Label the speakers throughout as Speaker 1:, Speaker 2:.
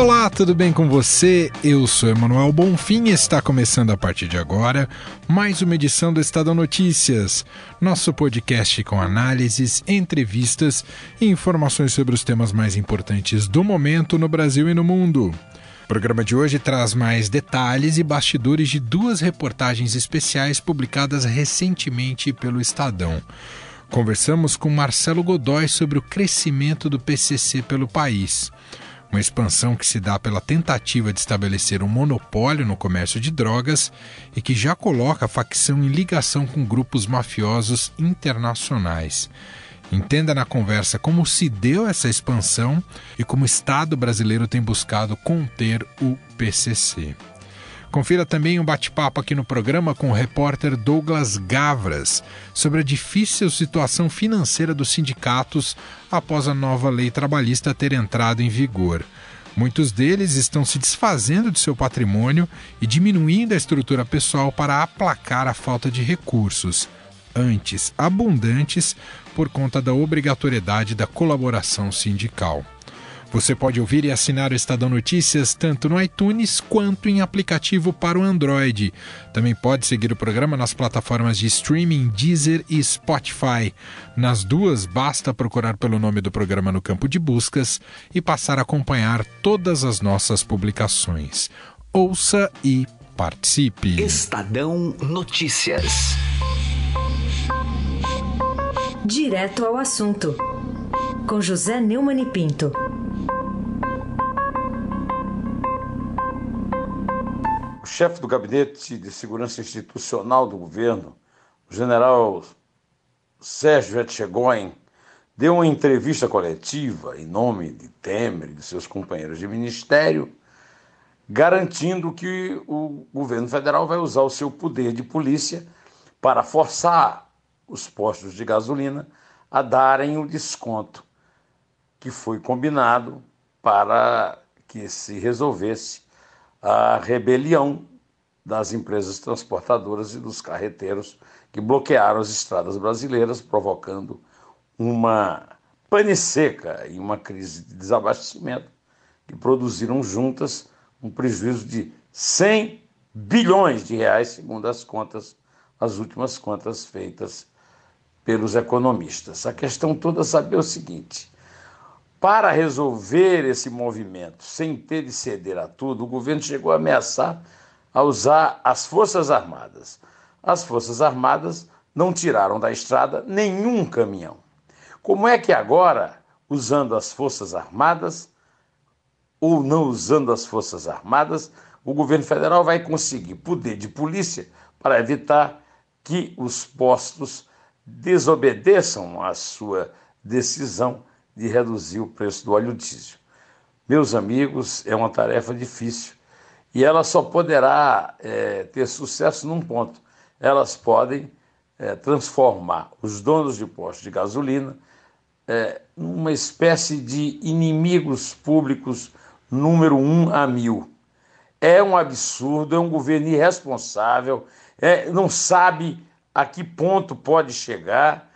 Speaker 1: Olá, tudo bem com você? Eu sou Emanuel Bonfim e está começando a partir de agora mais uma edição do Estadão Notícias, nosso podcast com análises, entrevistas e informações sobre os temas mais importantes do momento no Brasil e no mundo. O programa de hoje traz mais detalhes e bastidores de duas reportagens especiais publicadas recentemente pelo Estadão. Conversamos com Marcelo Godoy sobre o crescimento do PCC pelo país uma expansão que se dá pela tentativa de estabelecer um monopólio no comércio de drogas e que já coloca a facção em ligação com grupos mafiosos internacionais. Entenda na conversa como se deu essa expansão e como o Estado brasileiro tem buscado conter o PCC. Confira também um bate-papo aqui no programa com o repórter Douglas Gavras sobre a difícil situação financeira dos sindicatos após a nova lei trabalhista ter entrado em vigor. Muitos deles estão se desfazendo de seu patrimônio e diminuindo a estrutura pessoal para aplacar a falta de recursos, antes abundantes por conta da obrigatoriedade da colaboração sindical. Você pode ouvir e assinar o Estadão Notícias tanto no iTunes quanto em aplicativo para o Android. Também pode seguir o programa nas plataformas de streaming Deezer e Spotify. Nas duas, basta procurar pelo nome do programa no campo de buscas e passar a acompanhar todas as nossas publicações. Ouça e participe.
Speaker 2: Estadão Notícias.
Speaker 3: Direto ao assunto. Com José Neumann e Pinto.
Speaker 4: Chefe do Gabinete de Segurança Institucional do governo, o general Sérgio Etchegoin, deu uma entrevista coletiva em nome de Temer e de seus companheiros de ministério, garantindo que o governo federal vai usar o seu poder de polícia para forçar os postos de gasolina a darem o desconto que foi combinado para que se resolvesse a rebelião das empresas transportadoras e dos carreteiros que bloquearam as estradas brasileiras, provocando uma pane seca e uma crise de desabastecimento que produziram juntas um prejuízo de 100 bilhões de reais, segundo as contas, as últimas contas feitas pelos economistas. A questão toda é saber o seguinte: para resolver esse movimento, sem ter de ceder a tudo, o governo chegou a ameaçar a usar as Forças Armadas. As Forças Armadas não tiraram da estrada nenhum caminhão. Como é que agora, usando as Forças Armadas ou não usando as Forças Armadas, o governo federal vai conseguir poder de polícia para evitar que os postos desobedeçam à sua decisão de reduzir o preço do óleo diesel. Meus amigos, é uma tarefa difícil e ela só poderá é, ter sucesso num ponto: elas podem é, transformar os donos de postos de gasolina é, numa espécie de inimigos públicos número um a mil. É um absurdo, é um governo irresponsável, é, não sabe a que ponto pode chegar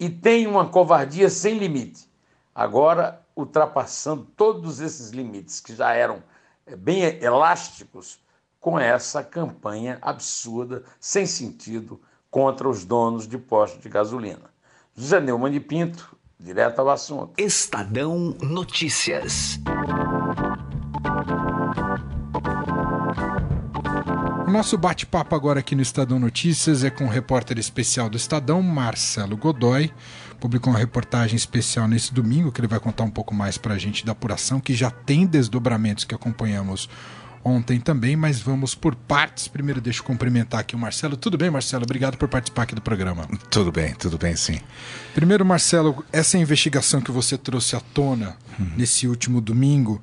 Speaker 4: e tem uma covardia sem limite agora ultrapassando todos esses limites que já eram bem elásticos com essa campanha absurda, sem sentido, contra os donos de postos de gasolina. José Neumann de Pinto, direto ao assunto.
Speaker 2: Estadão Notícias.
Speaker 1: Nosso bate-papo agora aqui no Estadão Notícias é com o repórter especial do Estadão, Marcelo Godoy publicou uma reportagem especial nesse domingo, que ele vai contar um pouco mais para a gente da apuração, que já tem desdobramentos que acompanhamos ontem também, mas vamos por partes. Primeiro, deixa eu cumprimentar aqui o Marcelo. Tudo bem, Marcelo? Obrigado por participar aqui do programa.
Speaker 5: Tudo bem, tudo bem, sim.
Speaker 1: Primeiro, Marcelo, essa investigação que você trouxe à tona uhum. nesse último domingo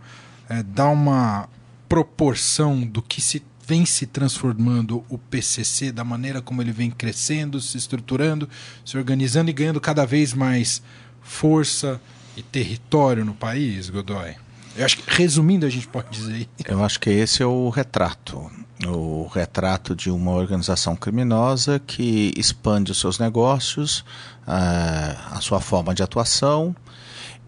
Speaker 1: é, dá uma proporção do que se vem se transformando o PCC, da maneira como ele vem crescendo, se estruturando, se organizando e ganhando cada vez mais força e território no país, Godoy? Eu acho que, resumindo, a gente pode dizer.
Speaker 5: Eu acho que esse é o retrato. O retrato de uma organização criminosa que expande os seus negócios, a, a sua forma de atuação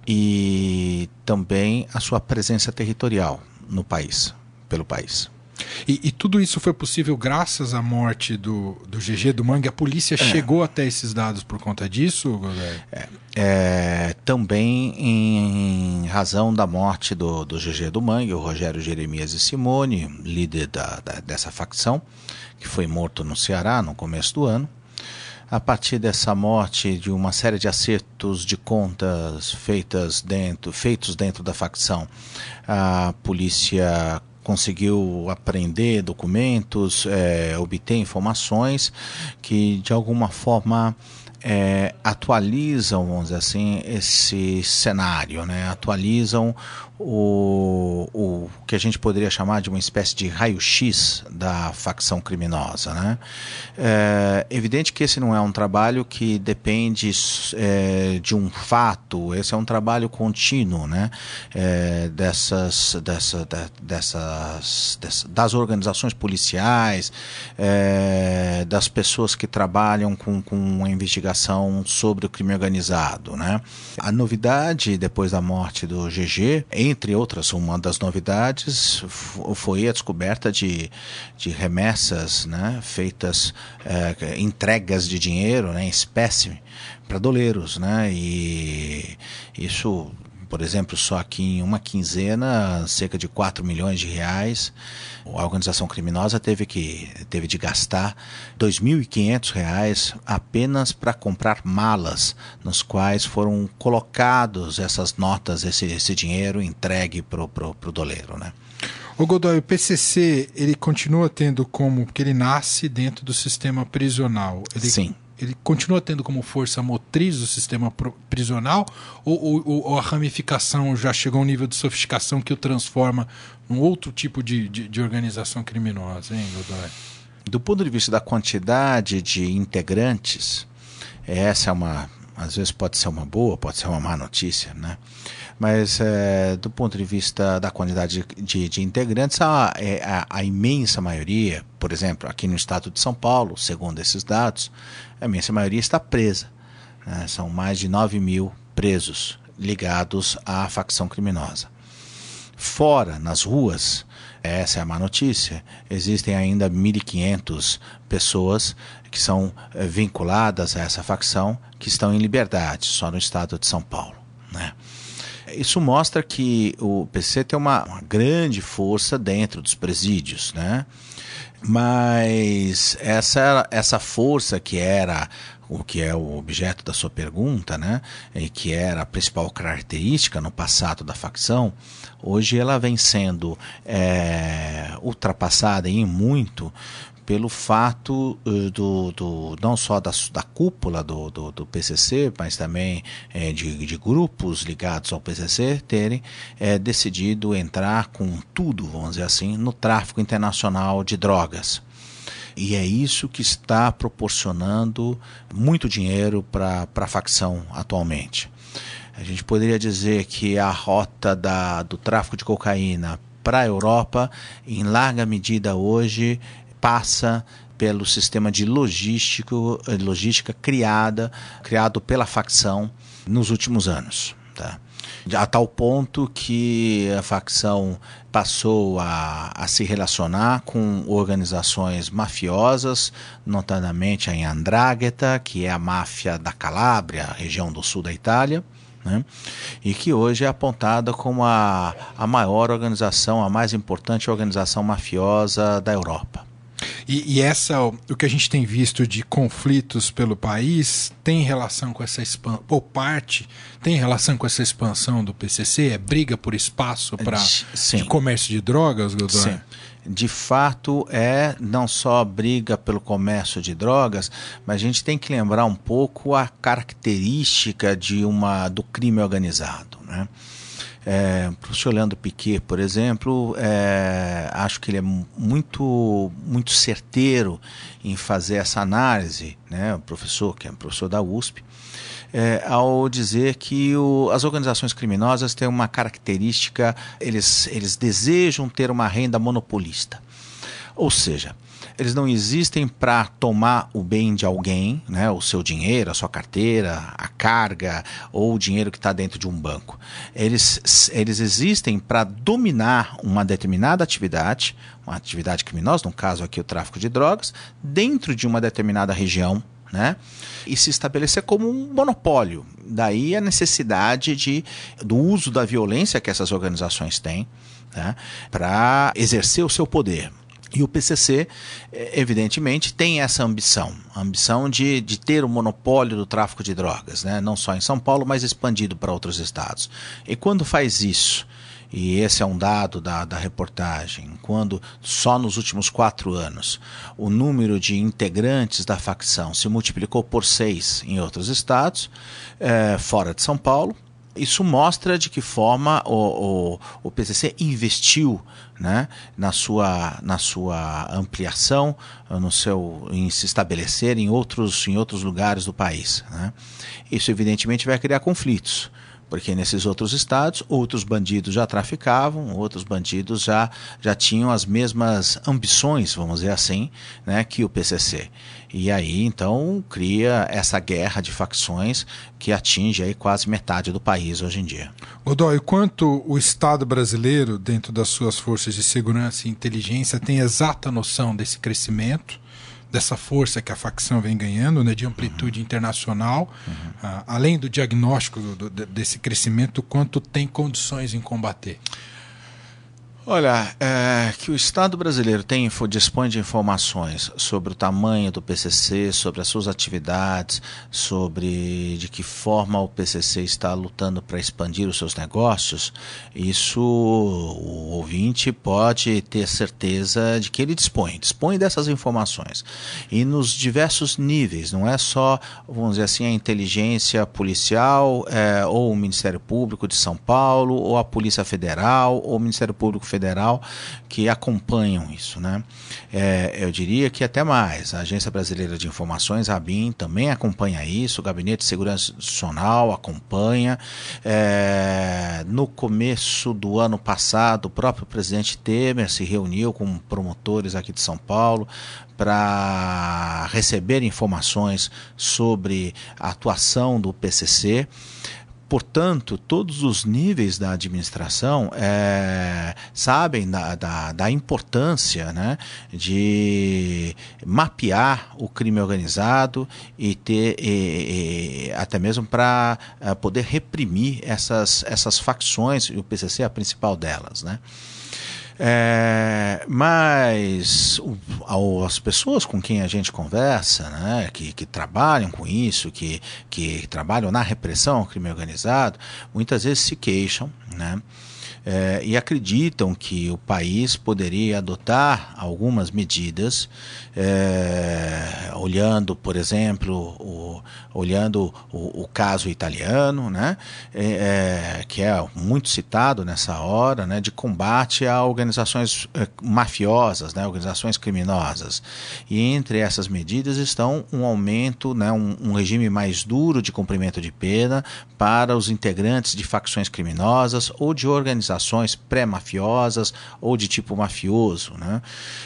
Speaker 5: e também a sua presença territorial no país, pelo país.
Speaker 1: E, e, tudo isso foi possível graças à morte do, do GG do Mangue. A polícia é. chegou até esses dados por conta disso,
Speaker 5: é, é, também em razão da morte do, do GG do Mangue, o Rogério Jeremias e Simone, líder da, da, dessa facção, que foi morto no Ceará no começo do ano. A partir dessa morte, de uma série de acertos de contas feitas dentro, feitos dentro da facção, a polícia conseguiu aprender documentos, é, obter informações que de alguma forma é, atualizam, vamos dizer assim, esse cenário, né? atualizam o, o que a gente poderia chamar de uma espécie de raio-x da facção criminosa. Né? É evidente que esse não é um trabalho que depende é, de um fato, esse é um trabalho contínuo né? É, dessas, dessa, dessas, das organizações policiais, é, das pessoas que trabalham com, com a investigação sobre o crime organizado. Né? A novidade depois da morte do GG, entre outras, uma das novidades foi a descoberta de, de remessas né, feitas, é, entregas de dinheiro né, em espécie para doleiros. Né, e isso por exemplo, só aqui em uma quinzena, cerca de 4 milhões de reais. A organização criminosa teve que teve de gastar R$ 2.500 apenas para comprar malas, nos quais foram colocados essas notas, esse, esse dinheiro entregue para o doleiro. Né?
Speaker 1: O Godoy, o PCC, ele continua tendo como, porque ele nasce dentro do sistema prisional. Ele
Speaker 5: Sim
Speaker 1: ele continua tendo como força motriz o sistema prisional ou, ou, ou, a ramificação já chegou a um nível de sofisticação que o transforma num outro tipo de, de, de organização criminosa, hein, Godoy?
Speaker 5: Do ponto de vista da quantidade de integrantes, essa é uma, às vezes pode ser uma boa, pode ser uma má notícia, né? Mas é, do ponto de vista da quantidade de, de, integrantes, a, é, a, a, imensa maioria, por exemplo, aqui no estado de São Paulo, segundo esses dados, a imensa maioria está presa. Né? São mais de 9 mil presos ligados à facção criminosa. Fora, nas ruas, essa é a má notícia, existem ainda 1.500 pessoas que são eh, vinculadas a essa facção que estão em liberdade, só no estado de São Paulo. Né? Isso mostra que o PC tem uma, uma grande força dentro dos presídios, né? Mas essa, essa força que era o que é o objeto da sua pergunta, né, e que era a principal característica no passado da facção, hoje ela vem sendo é, ultrapassada em muito pelo fato uh, do, do, não só da, da cúpula do, do, do PCC, mas também é, de, de, grupos ligados ao PCC terem é, decidido entrar com tudo, vamos dizer assim, no tráfico internacional de drogas. E é isso que está proporcionando muito dinheiro para a facção atualmente. A gente poderia dizer que a rota da, do tráfico de cocaína para a Europa, em larga medida hoje, passa pelo sistema de logístico, eh, logística criada, criado pela facção nos últimos anos. Tá? A tal ponto que a facção passou a, a se relacionar com organizações mafiosas, notadamente a Andrágheta, que é a máfia da Calábria, região do sul da Itália, né? e que hoje é apontada como a, a maior organização, a mais importante organização mafiosa da Europa.
Speaker 1: E, e, essa, o que a gente tem visto de conflitos pelo país, tem relação com essa expansão, ou parte tem relação com essa expansão do PCC? É briga por espaço para de comércio de drogas, Godoy? Sim.
Speaker 5: De fato, é não só briga pelo comércio de drogas, mas a gente tem que lembrar um pouco a característica de uma do crime organizado, né? É, o professor Leandro Piquet, por exemplo, é, acho que ele é muito, muito certeiro em fazer essa análise, né? o professor, que é um professor da USP, é, ao dizer que o, as organizações criminosas têm uma característica, eles, eles desejam ter uma renda monopolista. Ou seja, eles não existem para tomar o bem de alguém, né, o seu dinheiro, a sua carteira, a carga ou o dinheiro que está dentro de um banco. Eles, eles existem para dominar uma determinada atividade, uma atividade criminosa, no caso aqui o tráfico de drogas, dentro de uma determinada região. Né? E se estabelecer como um monopólio. Daí a necessidade de, do uso da violência que essas organizações têm né? para exercer o seu poder. E o PCC, é, evidentemente, tem essa ambição, a ambição de, de ter o monopólio do tráfico de drogas, né? não só em São Paulo, mas expandido para outros estados. E quando faz isso, e esse é um dado da, da reportagem, quando só nos últimos quatro anos o número de integrantes da facção se multiplicou por seis em outros estados, é, fora de São Paulo, isso mostra de que forma o, o, o PCC investiu né, na, sua, na sua ampliação, no seu, em se estabelecer em outros, em outros lugares do país. Né. Isso, evidentemente, vai criar conflitos porque nesses outros estados outros bandidos já traficavam, outros bandidos já, já tinham as mesmas ambições, vamos dizer assim, né, que o PCC. E aí então cria essa guerra de facções que atinge aí quase metade do país hoje em dia.
Speaker 1: Godoy, quanto o Estado brasileiro, dentro das suas forças de segurança e inteligência, tem exata noção desse crescimento? Dessa força que a facção vem ganhando, né, de amplitude uhum. internacional, uhum. Uh, além do diagnóstico do, do, desse crescimento, quanto tem condições em combater?
Speaker 5: Olha, é, que o Estado brasileiro tem, dispõe de informações sobre o tamanho do PCC, sobre as suas atividades, sobre de que forma o PCC está lutando para expandir os seus negócios, isso o ouvinte pode ter certeza de que ele dispõe, dispõe dessas informações. E nos diversos níveis, não é só, vamos dizer assim, a inteligência policial, é, ou o Ministério Público de São Paulo, ou a Polícia Federal, ou o Ministério Público Federal que acompanham isso. Né? É, eu diria que até mais. A Agência Brasileira de Informações, a ABIN, também acompanha isso, o Gabinete de Segurança Institucional acompanha. É, no começo do ano passado, o próprio presidente Temer se reuniu com promotores aqui de São Paulo para receber informações sobre a atuação do PCC. Portanto, todos os níveis da administração é, sabem da, da, da, importância né, de mapear o crime organizado e ter e, e, até mesmo para é, poder reprimir essas, essas facções, e o PCC é a principal delas. Né? É, mas o, as pessoas com quem a gente conversa, né, que, que trabalham com isso, que, que trabalham na repressão ao crime organizado, muitas vezes se queixam, né? É, e acreditam que o país poderia adotar algumas medidas, é, olhando, por exemplo, o, olhando o, o, caso italiano, né, é que é muito citado nessa hora, né, de combate a organizações mafiosas, né, organizações criminosas. E entre essas medidas estão um aumento, né, um, um regime mais duro de cumprimento de pena para os integrantes de facções criminosas ou de organizações organizações pré-mafiosas ou de tipo mafioso. Né?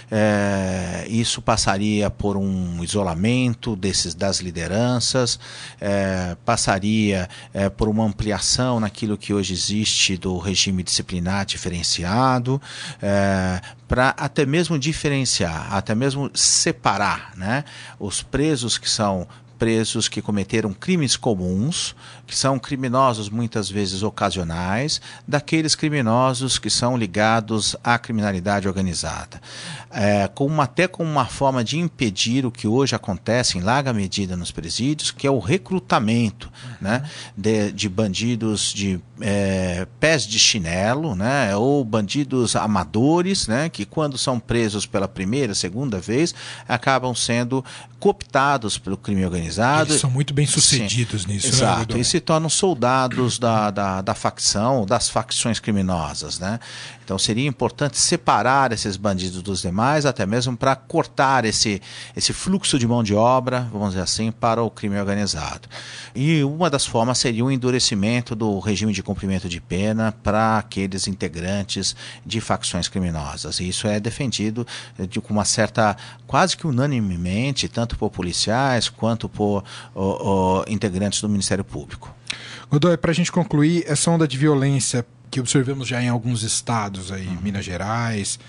Speaker 5: É, isso passaria por um isolamento desses, das lideranças, é, passaria é, por uma ampliação naquilo que hoje existe do regime disciplinar diferenciado, é, para até mesmo diferenciar, até mesmo separar né, os presos que são presos que cometeram crimes comuns, que são criminosos muitas vezes ocasionais, daqueles criminosos que são ligados à criminalidade organizada. É, com até com uma forma de impedir o que hoje acontece em larga medida nos presídios, que é o recrutamento né, de, de, bandidos de é, pés de chinelo, né, ou bandidos amadores, né, que quando são presos pela primeira, segunda vez, acabam sendo cooptados pelo crime organizado.
Speaker 1: Eles são muito bem sucedidos Sim, nisso,
Speaker 5: né, Exato, né, se tornam soldados da, da, da facção, das facções criminosas, né? Então seria importante separar esses bandidos dos demais, até mesmo para cortar esse, esse fluxo de mão de obra, vamos dizer assim, para o crime organizado. E uma das formas seria o endurecimento do regime de cumprimento de pena para aqueles integrantes de facções criminosas. E isso é defendido de, com uma certa, quase que unanimemente, tanto por policiais quanto por integrantes do Ministério Público.
Speaker 1: Godoy, para a gente concluir, essa onda de violência que observamos já em alguns estados aí, uhum. Minas Gerais,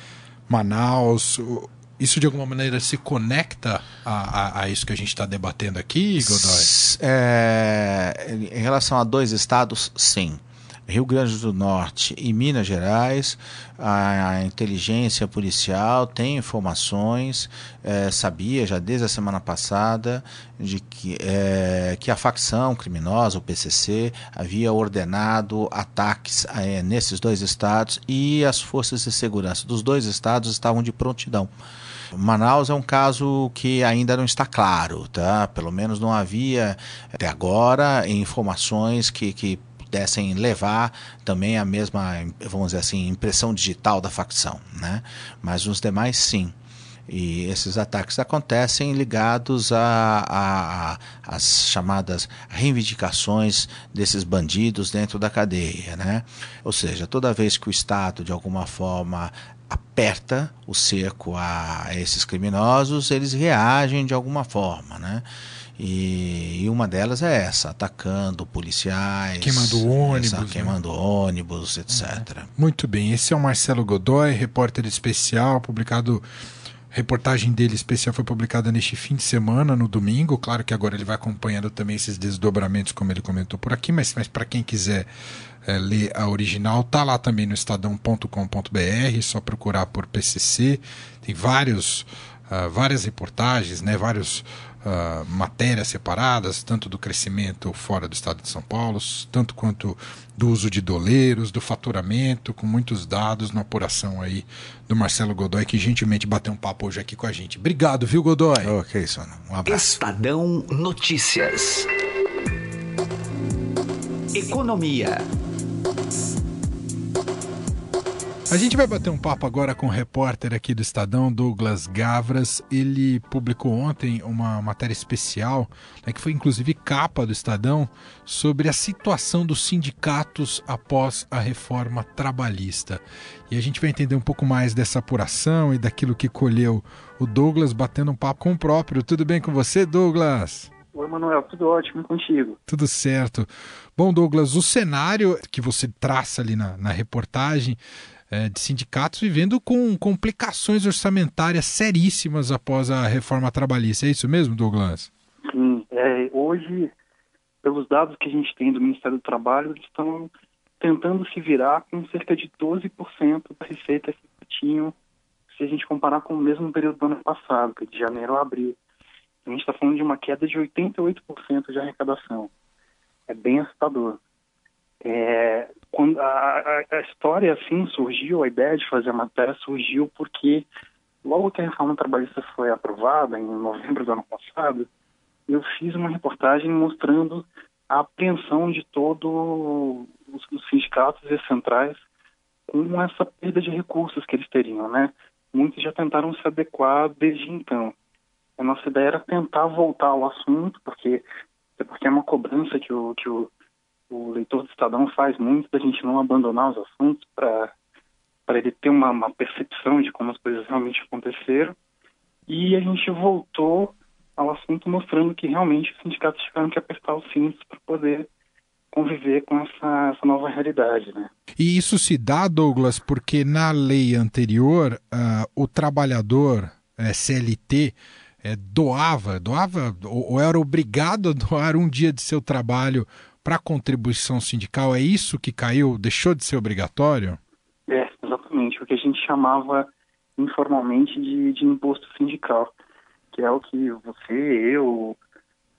Speaker 1: Manaus. Isso de alguma maneira se conecta a, a, a isso que a gente está debatendo aqui, Godoy?
Speaker 5: É, em relação a dois estados, sim. Rio Grande do Norte e Minas Gerais, a, inteligência policial tem informações, é, sabia já desde a semana passada de que, é, que a facção criminosa, o PCC, havia ordenado ataques é, nesses dois estados e as forças de segurança dos dois estados estavam de prontidão. Manaus é um caso que ainda não está claro, tá? Pelo menos não havia até agora informações que, que pudessem levar também a mesma, vamos dizer assim, impressão digital da facção, né? Mas os demais sim. E esses ataques acontecem ligados as chamadas reivindicações desses bandidos dentro da cadeia, né? Ou seja, toda vez que o Estado de alguma forma aperta o cerco a esses criminosos, eles reagem de alguma forma, né? E, e, uma delas é essa, atacando policiais,
Speaker 1: queimando ônibus, essa,
Speaker 5: né? queimando ônibus, etc.
Speaker 1: Muito bem, esse é o Marcelo Godoy, repórter especial, publicado reportagem dele especial foi publicada neste fim de semana, no domingo. Claro que agora ele vai acompanhando também esses desdobramentos, como ele comentou por aqui, mas, mas para quem quiser é, ler a original, tá lá também no estadão.com.br, só procurar por PCC. Tem vários, uh, várias reportagens, né, vários uh, matérias separadas, tanto do crescimento fora do estado de São Paulo, tanto quanto do uso de doleiros, do faturamento, com muitos dados na apuração aí do Marcelo Godoy, que gentilmente bateu um papo hoje aqui com a gente. Obrigado, viu, Godoy?
Speaker 5: Ok, Sônia. Um abraço.
Speaker 2: Estadão Notícias. Economia.
Speaker 1: A gente vai bater um papo agora com o repórter aqui do Estadão, Douglas Gavras. Ele publicou ontem uma matéria especial, né, que foi inclusive capa do Estadão, sobre a situação dos sindicatos após a reforma trabalhista. E a gente vai entender um pouco mais dessa apuração e daquilo que colheu o Douglas, batendo um papo com o próprio. Tudo bem com você, Douglas?
Speaker 6: Oi, Manuel, tudo ótimo contigo.
Speaker 1: Tudo certo. Bom, Douglas, o cenário que você traça ali na, na reportagem é, de sindicatos vivendo com complicações orçamentárias seríssimas após a reforma trabalhista. É isso mesmo, Douglas?
Speaker 6: Sim. É, hoje, pelos dados que a gente tem do Ministério do Trabalho, eles estão tentando se virar com cerca de 12% da receita que tinham se a gente comparar com o mesmo período do ano passado, que é de janeiro a abril. A gente está falando de uma queda de 88% de arrecadação. É bem assustador. É, quando a, a, história assim surgiu, a ideia de fazer a matéria surgiu porque logo que a reforma trabalhista foi aprovada, em novembro do ano passado, eu fiz uma reportagem mostrando a apreensão de todos os, os sindicatos e centrais com essa perda de recursos que eles teriam, né? Muitos já tentaram se adequar desde então. A nossa ideia era tentar voltar ao assunto, porque porque é uma cobrança que o, que o o leitor do Estadão faz muito da gente não abandonar os assuntos para para ele ter uma, uma, percepção de como as coisas realmente aconteceram. E a gente voltou ao assunto mostrando que realmente os sindicatos tiveram que apertar os cintos para poder conviver com essa, essa, nova realidade. Né?
Speaker 1: E isso se dá, Douglas, porque na lei anterior uh, o trabalhador eh, CLT eh, doava, doava ou era obrigado a doar um dia de seu trabalho para a contribuição sindical, é isso que caiu, deixou de ser obrigatório?
Speaker 6: É, exatamente, o que a gente chamava informalmente de, de imposto sindical, que é o que você, eu,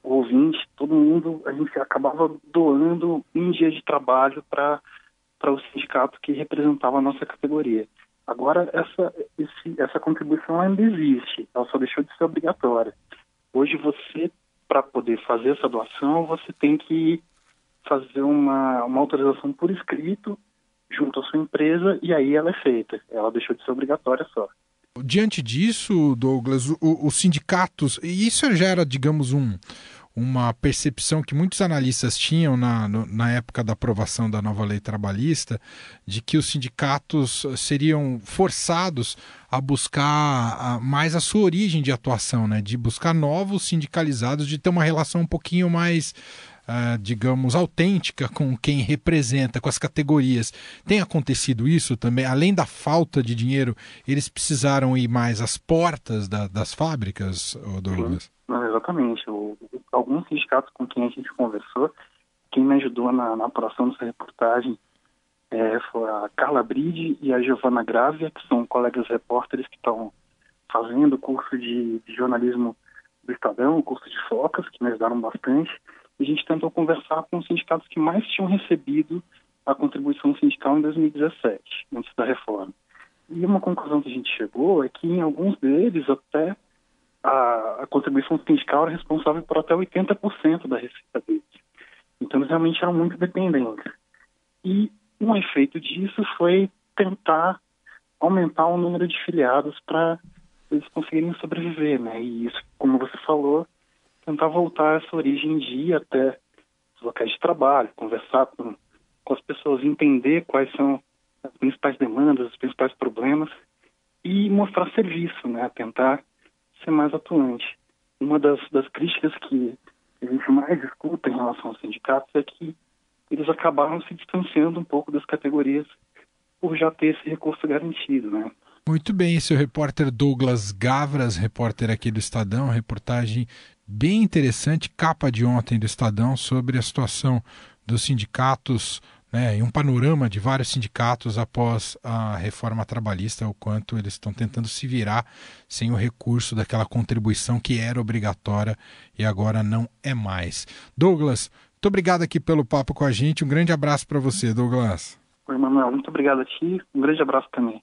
Speaker 6: o ouvinte, todo mundo, a gente acabava doando um dia de trabalho para para o sindicato que representava a nossa categoria. Agora, essa, esse, essa contribuição ainda existe, ela só deixou de ser obrigatória. Hoje você para poder fazer essa doação, você tem que fazer uma, uma autorização por escrito junto à sua empresa e aí ela é feita. Ela deixou de ser obrigatória só.
Speaker 1: Diante disso, Douglas, os sindicatos, e isso já era, digamos, um, uma percepção que muitos analistas tinham na, na época da aprovação da nova lei trabalhista, de que os sindicatos seriam forçados a buscar mais a sua origem de atuação, né? de buscar novos sindicalizados, de ter uma relação um pouquinho mais Uh, digamos, autêntica com quem representa, com as categorias. Tem acontecido isso também? Além da falta de dinheiro, eles precisaram ir mais às portas da, das fábricas, Douglas?
Speaker 6: Não, exatamente. O, alguns sindicatos com quem a gente conversou, quem me ajudou na, na apuração dessa reportagem é, foi a Carla Bride e a Giovana Gravia, que são colegas repórteres que estão fazendo o curso de, de jornalismo do Estadão, o curso de focas, que me ajudaram bastante a gente tentou conversar com os sindicatos que mais tinham recebido a contribuição sindical em 2017, antes da reforma. E uma conclusão que a gente chegou é que em alguns deles até a, a contribuição sindical era responsável por até 80% da receita deles. Então eles realmente eram muito dependentes. E um efeito disso foi tentar aumentar o número de filiados para eles conseguirem sobreviver, né? E isso, como você falou, tentar voltar essa origem de ir até os locais de trabalho, conversar com, com as pessoas, entender quais são as principais demandas, os principais problemas e mostrar serviço, né? Tentar ser mais atuante. Uma das, das críticas que a gente mais escuta em relação aos sindicatos é que eles acabaram se distanciando um pouco das categorias por já ter esse recurso garantido, né?
Speaker 1: Muito bem, esse é o repórter Douglas Gavras, repórter aqui do Estadão, reportagem bem interessante, capa de ontem do Estadão, sobre a situação dos sindicatos né, e um panorama de vários sindicatos após a reforma trabalhista, o quanto eles estão tentando se virar sem o recurso daquela contribuição que era obrigatória e agora não é mais. Douglas, muito obrigado aqui pelo papo com a gente. Um grande abraço para você, Douglas.
Speaker 6: Oi, Manuel. Muito obrigado a ti. Um grande abraço também.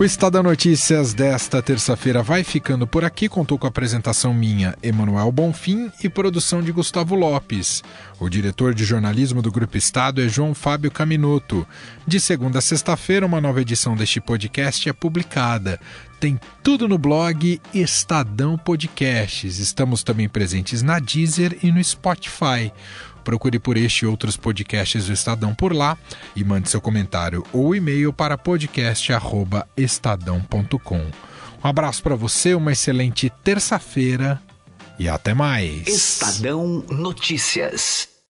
Speaker 1: O Estado Notícias desta terça-feira vai ficando por aqui. Contou com a apresentação minha, Emanuel Bonfim, e produção de Gustavo Lopes. O diretor de jornalismo do Grupo Estado é João Fábio Caminoto. De segunda a sexta-feira, uma nova edição deste podcast é publicada. Tem tudo no blog Estadão Podcasts. Estamos também presentes na Deezer e no Spotify. Procure por este e outros podcasts do Estadão por lá e mande seu comentário ou e-mail para podcast@estadão.com. Um abraço para você, uma excelente terça-feira e até mais.
Speaker 2: Estadão Notícias.